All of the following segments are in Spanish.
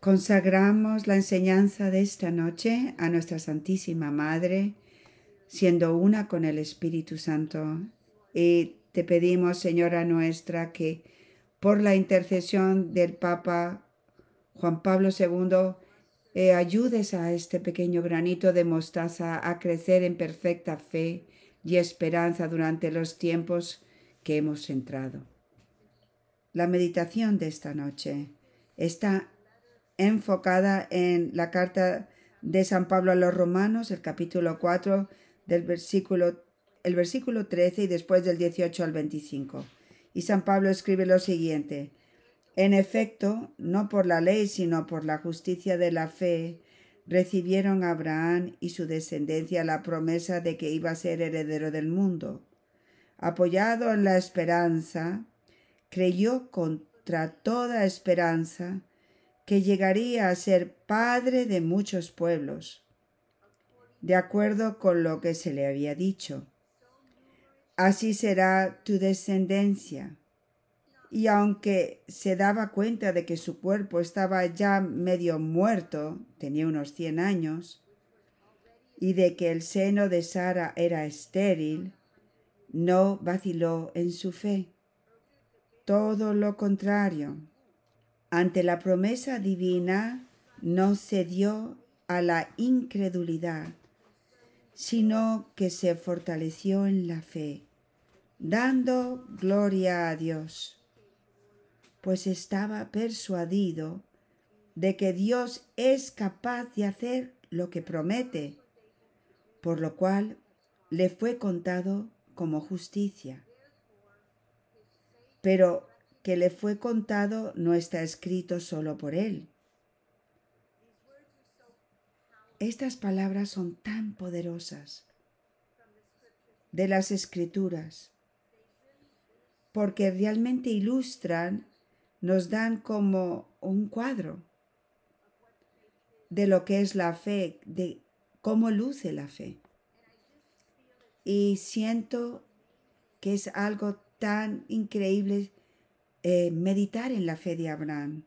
Consagramos la enseñanza de esta noche a nuestra Santísima Madre, siendo una con el Espíritu Santo. Y te pedimos, Señora nuestra, que por la intercesión del Papa Juan Pablo II, eh, ayudes a este pequeño granito de mostaza a crecer en perfecta fe y esperanza durante los tiempos que hemos entrado. La meditación de esta noche está enfocada en la carta de San Pablo a los Romanos, el capítulo 4, del versículo, el versículo 13 y después del 18 al 25. Y San Pablo escribe lo siguiente, en efecto, no por la ley, sino por la justicia de la fe, recibieron Abraham y su descendencia la promesa de que iba a ser heredero del mundo. Apoyado en la esperanza, creyó contra toda esperanza que llegaría a ser padre de muchos pueblos, de acuerdo con lo que se le había dicho. Así será tu descendencia. Y aunque se daba cuenta de que su cuerpo estaba ya medio muerto, tenía unos cien años, y de que el seno de Sara era estéril, no vaciló en su fe. Todo lo contrario ante la promesa divina no cedió a la incredulidad, sino que se fortaleció en la fe, dando gloria a Dios, pues estaba persuadido de que Dios es capaz de hacer lo que promete, por lo cual le fue contado como justicia. Pero que le fue contado no está escrito solo por él. Estas palabras son tan poderosas de las escrituras porque realmente ilustran, nos dan como un cuadro de lo que es la fe, de cómo luce la fe. Y siento que es algo tan increíble eh, meditar en la fe de Abraham.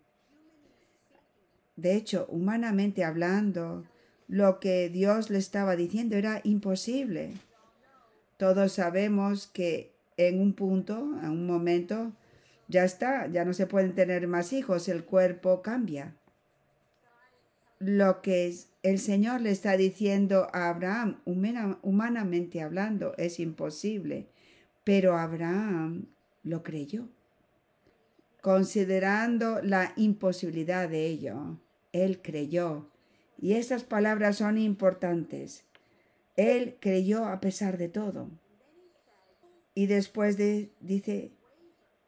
De hecho, humanamente hablando, lo que Dios le estaba diciendo era imposible. Todos sabemos que en un punto, en un momento, ya está, ya no se pueden tener más hijos, el cuerpo cambia. Lo que el Señor le está diciendo a Abraham, humanamente hablando, es imposible, pero Abraham lo creyó considerando la imposibilidad de ello. Él creyó. Y esas palabras son importantes. Él creyó a pesar de todo. Y después de, dice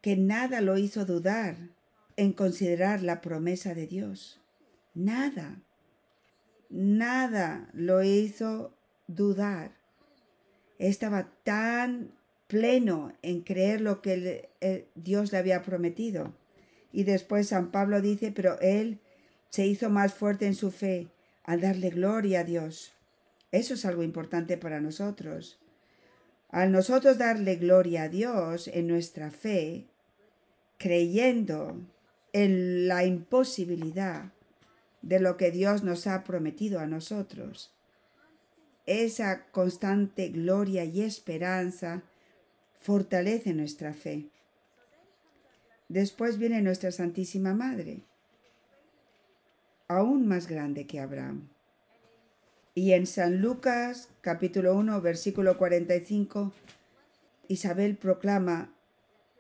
que nada lo hizo dudar en considerar la promesa de Dios. Nada. Nada lo hizo dudar. Estaba tan pleno en creer lo que Dios le había prometido. Y después San Pablo dice, pero él se hizo más fuerte en su fe al darle gloria a Dios. Eso es algo importante para nosotros. Al nosotros darle gloria a Dios en nuestra fe, creyendo en la imposibilidad de lo que Dios nos ha prometido a nosotros, esa constante gloria y esperanza fortalece nuestra fe. Después viene nuestra Santísima Madre, aún más grande que Abraham. Y en San Lucas capítulo 1 versículo 45, Isabel proclama,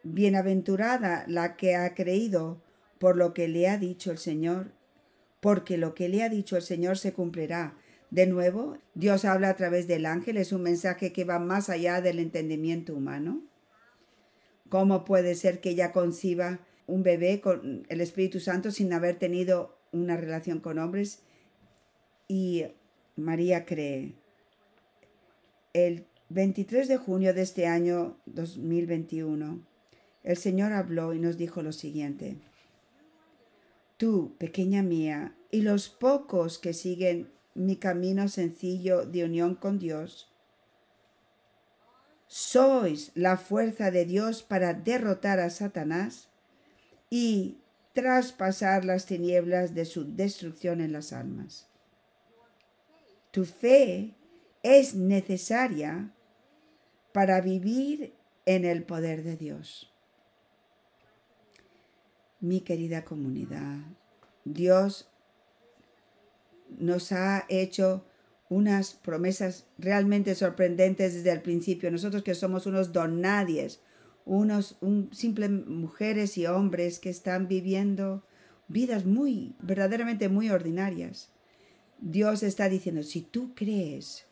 Bienaventurada la que ha creído por lo que le ha dicho el Señor, porque lo que le ha dicho el Señor se cumplirá. De nuevo, Dios habla a través del ángel, es un mensaje que va más allá del entendimiento humano. ¿Cómo puede ser que ella conciba un bebé con el Espíritu Santo sin haber tenido una relación con hombres? Y María cree. El 23 de junio de este año 2021, el Señor habló y nos dijo lo siguiente. Tú, pequeña mía, y los pocos que siguen mi camino sencillo de unión con Dios. Sois la fuerza de Dios para derrotar a Satanás y traspasar las tinieblas de su destrucción en las almas. Tu fe es necesaria para vivir en el poder de Dios. Mi querida comunidad, Dios nos ha hecho unas promesas realmente sorprendentes desde el principio. Nosotros que somos unos donadies, unos un, simples mujeres y hombres que están viviendo vidas muy, verdaderamente muy ordinarias. Dios está diciendo, si tú crees,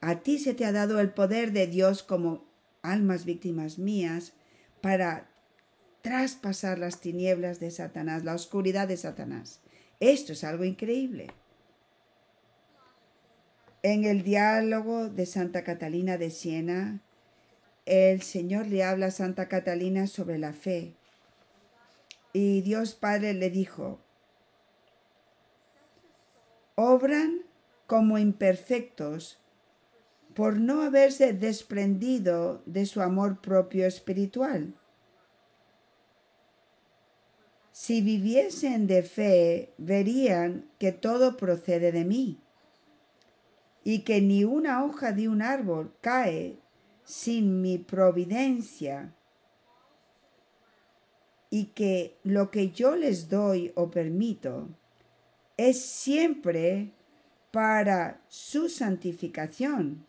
a ti se te ha dado el poder de Dios como almas víctimas mías para traspasar las tinieblas de Satanás, la oscuridad de Satanás. Esto es algo increíble. En el diálogo de Santa Catalina de Siena, el Señor le habla a Santa Catalina sobre la fe. Y Dios Padre le dijo, obran como imperfectos por no haberse desprendido de su amor propio espiritual. Si viviesen de fe, verían que todo procede de mí y que ni una hoja de un árbol cae sin mi providencia y que lo que yo les doy o permito es siempre para su santificación,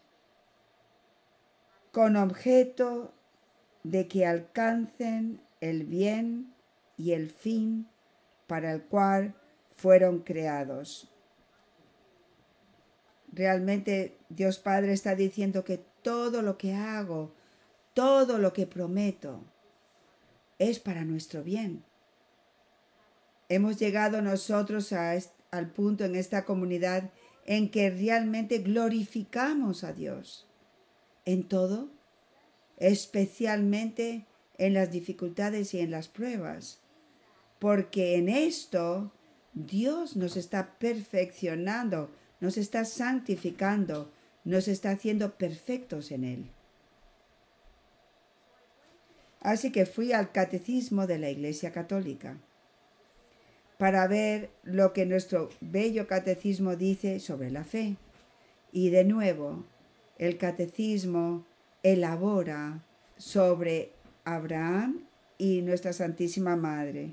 con objeto de que alcancen el bien y el fin para el cual fueron creados. Realmente Dios Padre está diciendo que todo lo que hago, todo lo que prometo, es para nuestro bien. Hemos llegado nosotros al punto en esta comunidad en que realmente glorificamos a Dios en todo, especialmente en las dificultades y en las pruebas, porque en esto Dios nos está perfeccionando, nos está santificando, nos está haciendo perfectos en Él. Así que fui al catecismo de la Iglesia Católica para ver lo que nuestro bello catecismo dice sobre la fe. Y de nuevo, el catecismo elabora sobre Abraham y nuestra Santísima Madre.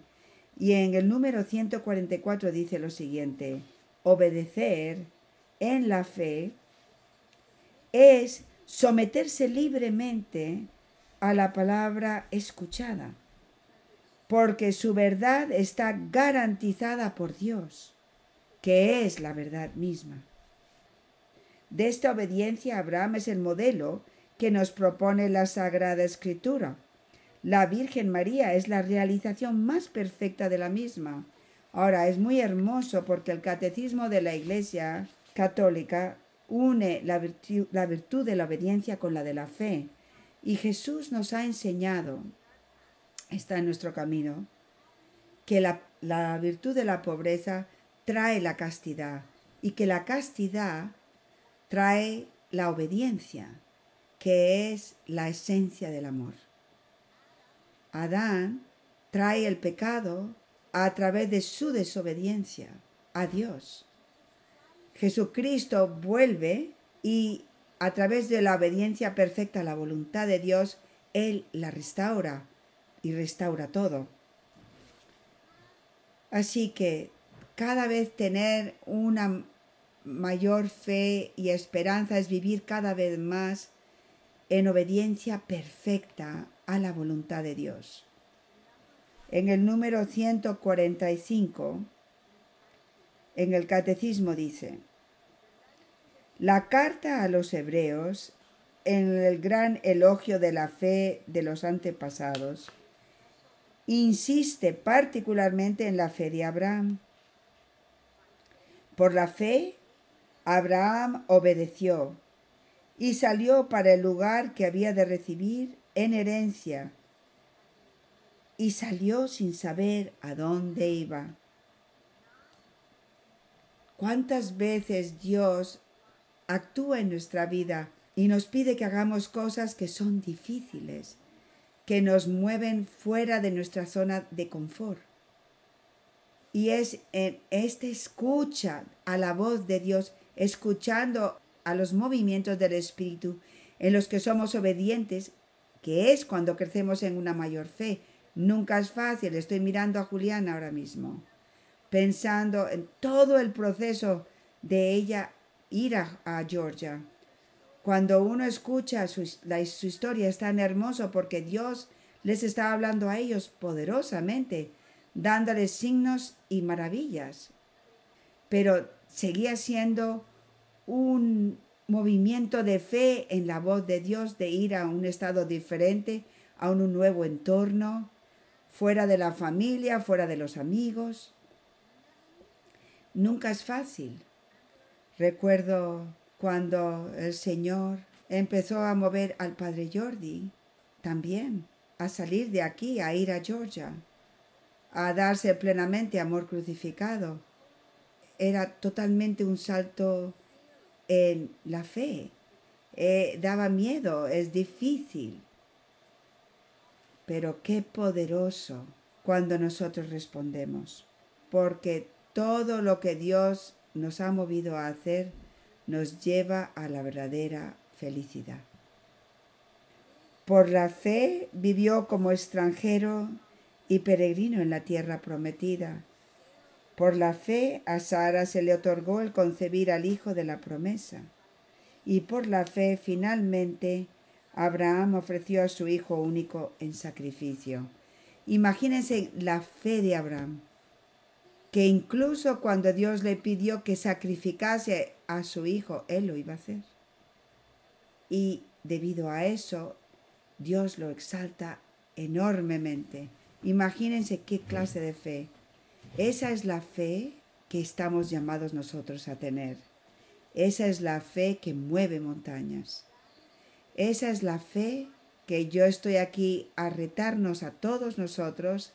Y en el número 144 dice lo siguiente, obedecer en la fe es someterse libremente a la palabra escuchada, porque su verdad está garantizada por Dios, que es la verdad misma. De esta obediencia Abraham es el modelo que nos propone la Sagrada Escritura. La Virgen María es la realización más perfecta de la misma. Ahora es muy hermoso porque el catecismo de la Iglesia católica une la virtud, de la obediencia con la de la fe. Y Jesús nos ha enseñado, está en nuestro camino, que la, virtud de la pobreza trae la castidad y que la castidad trae la obediencia, que es la esencia del amor. Adán trae el pecado a través de su desobediencia a Dios. Jesucristo vuelve y a través de la obediencia perfecta a la voluntad de Dios, Él la restaura y restaura todo. Así que cada vez tener una mayor fe y esperanza es vivir cada vez más en obediencia perfecta a la voluntad de Dios. En el número 145 en el catecismo dice, la carta a los hebreos, en el gran elogio de la fe de los antepasados, insiste particularmente en la fe de Abraham. Por la fe, Abraham obedeció y salió para el lugar que había de recibir en herencia, y salió sin saber a dónde iba. ¿Cuántas veces Dios actúa en nuestra vida y nos pide que hagamos cosas que son difíciles, que nos mueven fuera de nuestra zona de confort. Y es en esta escucha a la voz de Dios, escuchando a los movimientos del Espíritu, en los que somos obedientes, que es cuando crecemos en una mayor fe. Nunca es fácil. Estoy mirando a Juliana ahora mismo, pensando en todo el proceso de ella ir a, Georgia. Cuando uno escucha su, su historia es tan hermoso porque Dios les está hablando a ellos poderosamente, dándoles signos y maravillas. Pero seguía siendo un movimiento de fe en la voz de Dios de ir a un estado diferente, a un nuevo entorno, fuera de la familia, fuera de los amigos. Nunca es fácil. Recuerdo cuando el Señor empezó a mover al Padre Jordi también a salir de aquí, a ir a Georgia, a darse plenamente amor crucificado. Era totalmente un salto en la fe. Eh, daba miedo, es difícil. Pero qué poderoso cuando nosotros respondemos, porque todo lo que Dios nos ha movido a hacer nos lleva a la verdadera felicidad. Por la fe vivió como extranjero y peregrino en la tierra prometida. Por la fe a Sara se le otorgó el concebir al hijo de la promesa. Y por la fe finalmente Abraham ofreció a su hijo único en sacrificio. Imagínense la fe de Abraham, que incluso cuando Dios le pidió que sacrificase a su hijo, él lo iba a hacer. Y debido a eso, Dios lo exalta enormemente. Imagínense qué clase de fe. Esa es la fe que estamos llamados nosotros a tener. Esa es la fe que mueve montañas. Esa es la fe que yo estoy aquí a retarnos a todos nosotros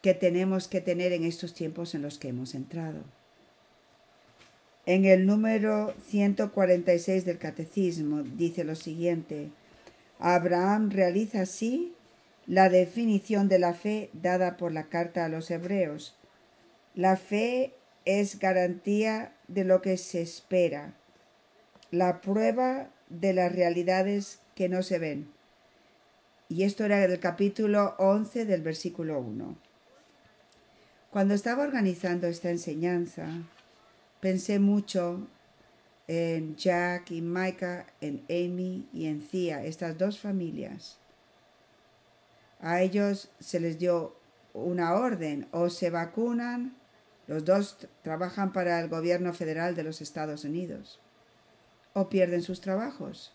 que tenemos que tener en estos tiempos en los que hemos entrado. En el número 146 del Catecismo dice lo siguiente, Abraham realiza así la definición de la fe dada por la carta a los hebreos. La fe es garantía de lo que se espera, la prueba de las realidades que no se ven. Y esto era del capítulo 11 del versículo 1. Cuando estaba organizando esta enseñanza, pensé mucho en Jack y Micah, en Amy y en Thea, estas dos familias. A ellos se les dio una orden, o se vacunan, los dos trabajan para el gobierno federal de los Estados Unidos, o pierden sus trabajos.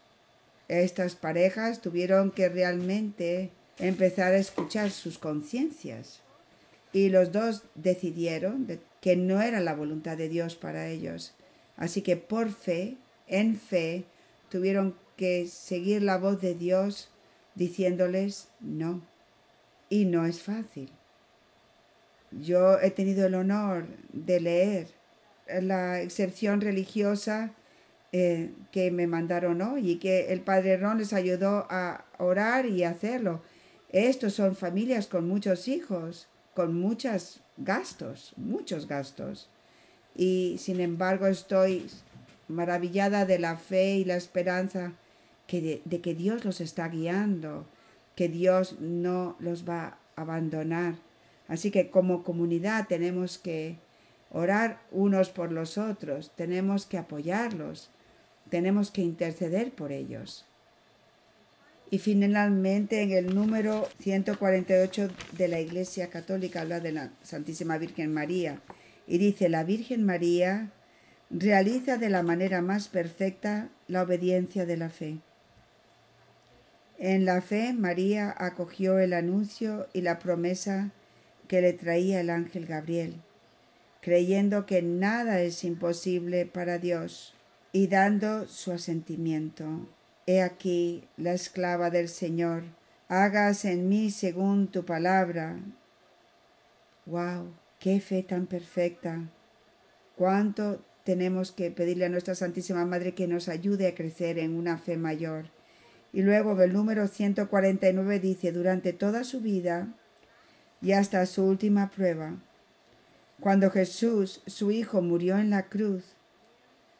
Estas parejas tuvieron que realmente empezar a escuchar sus conciencias y los dos decidieron que no era la voluntad de Dios para ellos Así que por fe, en fe, tuvieron que seguir la voz de Dios diciéndoles no. Y no es fácil. Yo he tenido el honor de leer la excepción religiosa eh, que me mandaron hoy y que el padre Ron les ayudó a orar y hacerlo. Estos son familias con muchos hijos, con muchos gastos, muchos gastos y sin embargo estoy maravillada de la fe y la esperanza que de, que Dios los está guiando, que Dios no los va a abandonar. Así que como comunidad tenemos que orar unos por los otros, tenemos que apoyarlos, tenemos que interceder por ellos. Y finalmente en el número 148 de la Iglesia Católica habla de la Santísima Virgen María y dice, la Virgen María realiza de la manera más perfecta la obediencia de la fe. En la fe, María acogió el anuncio y la promesa que le traía el ángel Gabriel, creyendo que nada es imposible para Dios y dando su asentimiento. He aquí la esclava del Señor, hagas en mí según tu palabra. ¡Wow! Qué fe tan perfecta. Cuánto tenemos que pedirle a nuestra Santísima Madre que nos ayude a crecer en una fe mayor Y luego el número 149 dice, durante toda su vida y hasta su última prueba, cuando Jesús, su Hijo, murió en la cruz,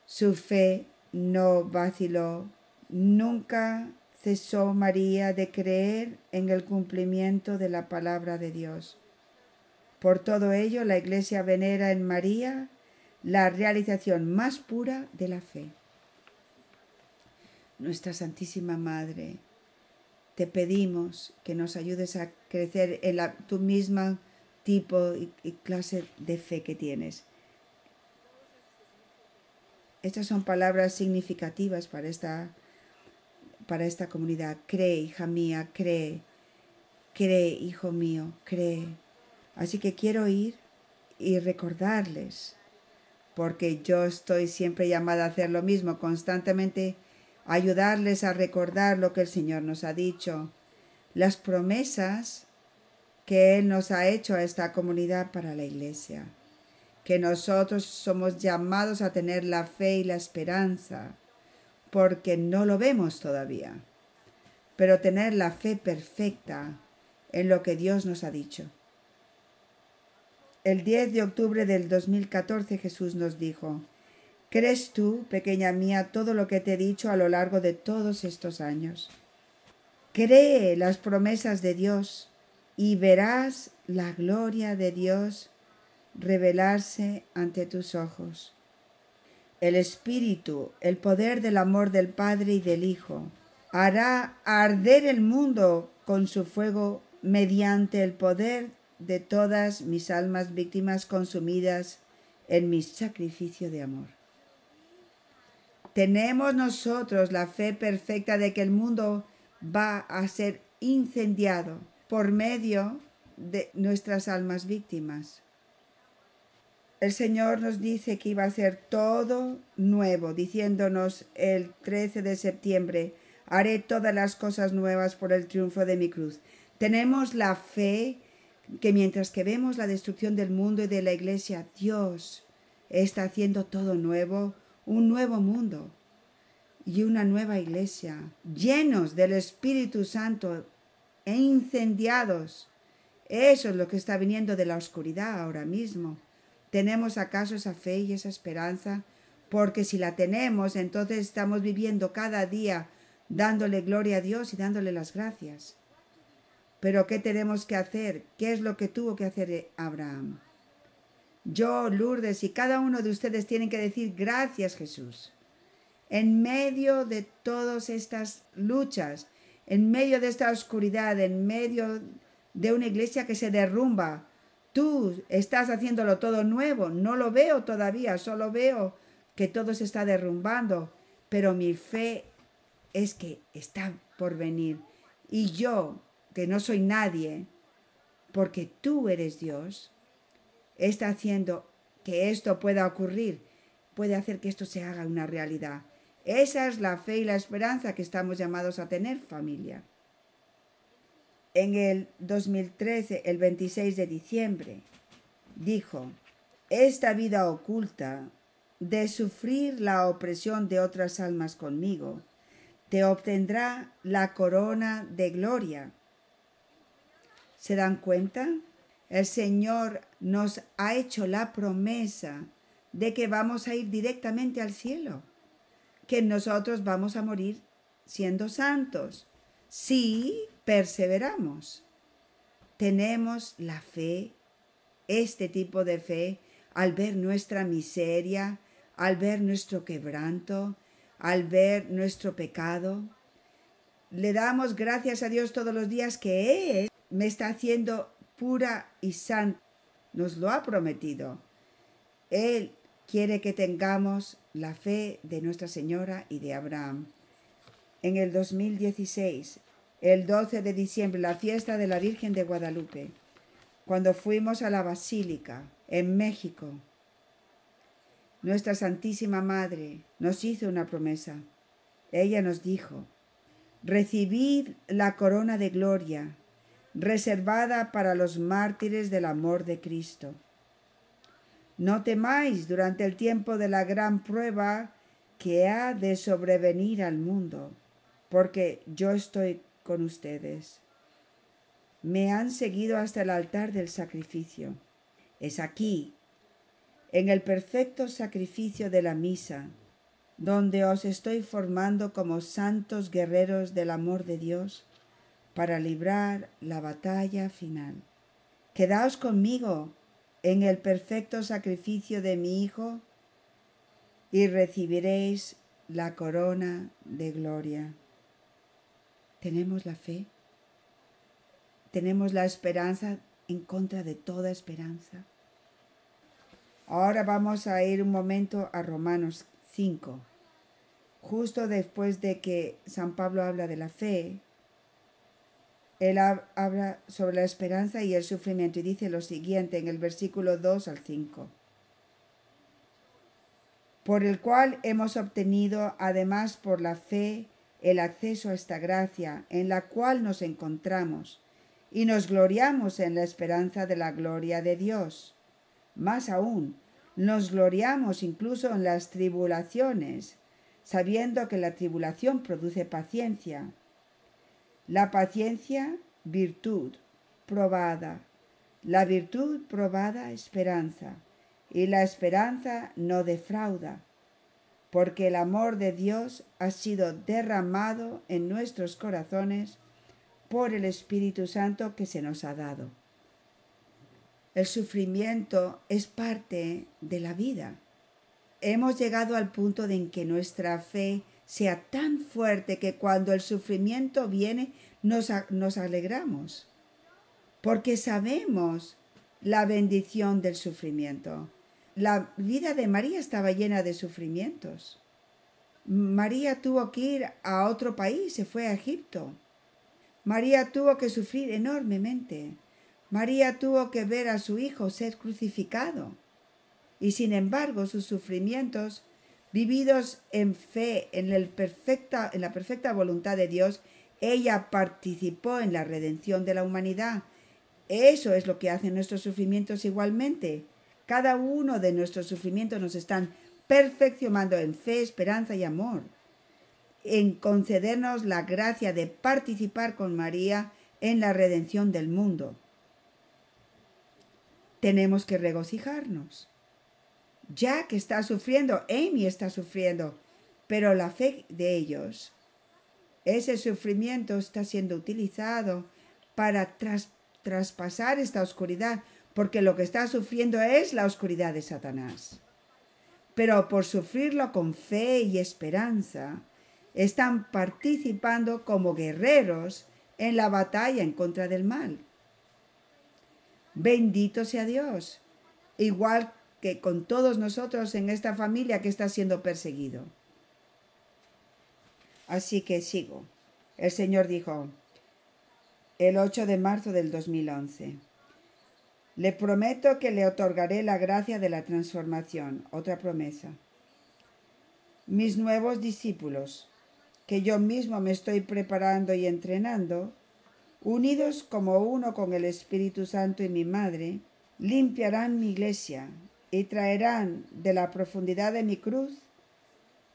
su fe no vaciló, nunca cesó María de creer en el cumplimiento de la palabra de Dios. Por todo ello, la Iglesia venera en María la realización más pura de la fe. Nuestra Santísima Madre, te pedimos que nos ayudes a crecer en la, tu misma tipo y, clase de fe que tienes. Estas son palabras significativas para esta para esta comunidad. Cree, hija mía, cree. Cree, hijo mío, cree. Así que quiero ir y recordarles, porque yo estoy siempre llamada a hacer lo mismo, constantemente ayudarles a recordar lo que el Señor nos ha dicho, las promesas que Él nos ha hecho a esta comunidad para la iglesia, que nosotros somos llamados a tener la fe y la esperanza porque no lo vemos todavía, pero tener la fe perfecta en lo que Dios nos ha dicho. El 10 de octubre del 2014 Jesús nos dijo, ¿crees tú, pequeña mía, todo lo que te he dicho a lo largo de todos estos años? Cree las promesas de Dios y verás la gloria de Dios revelarse ante tus ojos el Espíritu, el poder del amor del Padre y del Hijo, hará arder el mundo con su fuego mediante el poder de todas mis almas víctimas consumidas en mi sacrificio de amor. Tenemos nosotros la fe perfecta de que el mundo va a ser incendiado por medio de nuestras almas víctimas. El Señor nos dice que iba a ser todo nuevo, diciéndonos el 13 de septiembre, haré todas las cosas nuevas por el triunfo de mi cruz. Tenemos la fe que mientras que vemos la destrucción del mundo y de la iglesia, Dios está haciendo todo nuevo, un nuevo mundo y una nueva iglesia, llenos del Espíritu Santo e incendiados. Eso es lo que está viniendo de la oscuridad ahora mismo. ¿Tenemos acaso esa fe y esa esperanza? Porque si la tenemos, entonces estamos viviendo cada día dándole gloria a Dios y dándole las gracias. Pero ¿qué tenemos que hacer? ¿Qué es lo que tuvo que hacer Abraham? Yo, Lourdes y cada uno de ustedes tienen que decir gracias Jesús. En medio de todas estas luchas, en medio de esta oscuridad, en medio de una iglesia que se derrumba, Tú estás haciéndolo todo nuevo. No lo veo todavía, solo veo que todo se está derrumbando. Pero mi fe es que está por venir. Y yo, que no soy nadie, porque tú eres Dios, está haciendo que esto pueda ocurrir, puede hacer que esto se haga una realidad. Esa es la fe y la esperanza que estamos llamados a tener, familia en el 2013, el 26 de diciembre, dijo, esta vida oculta de sufrir la opresión de otras almas conmigo, te obtendrá la corona de gloria. ¿Se dan cuenta? El Señor nos ha hecho la promesa de que vamos a ir directamente al cielo, que nosotros vamos a morir siendo santos. Sí, perseveramos. Tenemos la fe, este tipo de fe, al ver nuestra miseria, al ver nuestro quebranto, al ver nuestro pecado. Le damos gracias a Dios todos los días que Él me está haciendo pura y santa. Nos lo ha prometido. Él quiere que tengamos la fe de Nuestra Señora y de Abraham. En el 2016 el 12 de diciembre, la fiesta de la Virgen de Guadalupe, cuando fuimos a la Basílica en México. Nuestra Santísima Madre nos hizo una promesa. Ella nos dijo, recibid la corona de gloria reservada para los mártires del amor de Cristo. No temáis durante el tiempo de la gran prueba que ha de sobrevenir al mundo porque yo estoy con ustedes. Me han seguido hasta el altar del sacrificio. Es aquí, en el perfecto sacrificio de la misa, donde os estoy formando como santos guerreros del amor de Dios para librar la batalla final. Quedaos conmigo en el perfecto sacrificio de mi Hijo y recibiréis la corona de gloria. Tenemos la fe, tenemos la esperanza en contra de toda esperanza. Ahora vamos a ir un momento a Romanos 5. Justo después de que San Pablo habla de la fe, él habla sobre la esperanza y el sufrimiento y dice lo siguiente en el versículo 2 al 5. Por el cual hemos obtenido, además por la fe, el acceso a esta gracia en la cual nos encontramos y nos gloriamos en la esperanza de la gloria de Dios. Más aún, nos gloriamos incluso en las tribulaciones, sabiendo que la tribulación produce paciencia. La paciencia, virtud probada. La virtud probada, esperanza. Y la esperanza no defrauda, porque el amor de Dios ha sido derramado en nuestros corazones por el Espíritu Santo que se nos ha dado. El sufrimiento es parte de la vida. Hemos llegado al punto en que nuestra fe sea tan fuerte que cuando el sufrimiento viene nos, nos alegramos, porque sabemos la bendición del sufrimiento. La vida de María estaba llena de sufrimientos. María tuvo que ir a otro país, se fue a Egipto. María tuvo que sufrir enormemente. María tuvo que ver a su hijo ser crucificado. Y sin embargo, sus sufrimientos, vividos en fe, en, la perfecta voluntad de Dios, ella participó en la redención de la humanidad. Eso es lo que hacen nuestros sufrimientos igualmente. Cada uno de nuestros sufrimientos nos están perfeccionando en fe, esperanza y amor, en concedernos la gracia de participar con María en la redención del mundo tenemos que regocijarnos. Jack está sufriendo, Amy está sufriendo, pero la fe de ellos, ese sufrimiento está siendo utilizado para traspasar esta oscuridad, porque lo que está sufriendo es la oscuridad de Satanás. Pero por sufrirlo con fe y esperanza, están participando como guerreros en la batalla en contra del mal. Bendito sea Dios. Igual que con todos nosotros en esta familia que está siendo perseguido. Así que sigo. El Señor dijo, el 8 de marzo del 2011, le prometo que le otorgaré la gracia de la transformación, otra promesa. Mis nuevos discípulos, que yo mismo me estoy preparando y entrenando, unidos como uno con el Espíritu Santo y mi Madre, limpiarán mi iglesia y traerán de la profundidad de mi cruz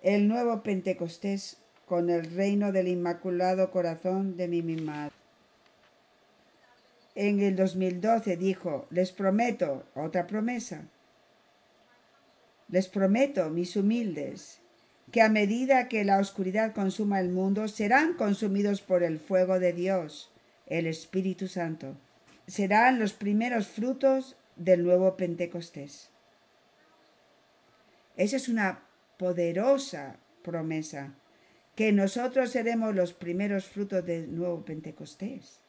el nuevo Pentecostés con el reino del Inmaculado Corazón de mi, Madre. En el 2012 dijo, les prometo, otra promesa, les prometo, mis humildes, que a medida que la oscuridad consuma el mundo, serán consumidos por el fuego de Dios el Espíritu Santo. Serán los primeros frutos del nuevo Pentecostés. Esa es una poderosa promesa, que nosotros seremos los primeros frutos del nuevo Pentecostés.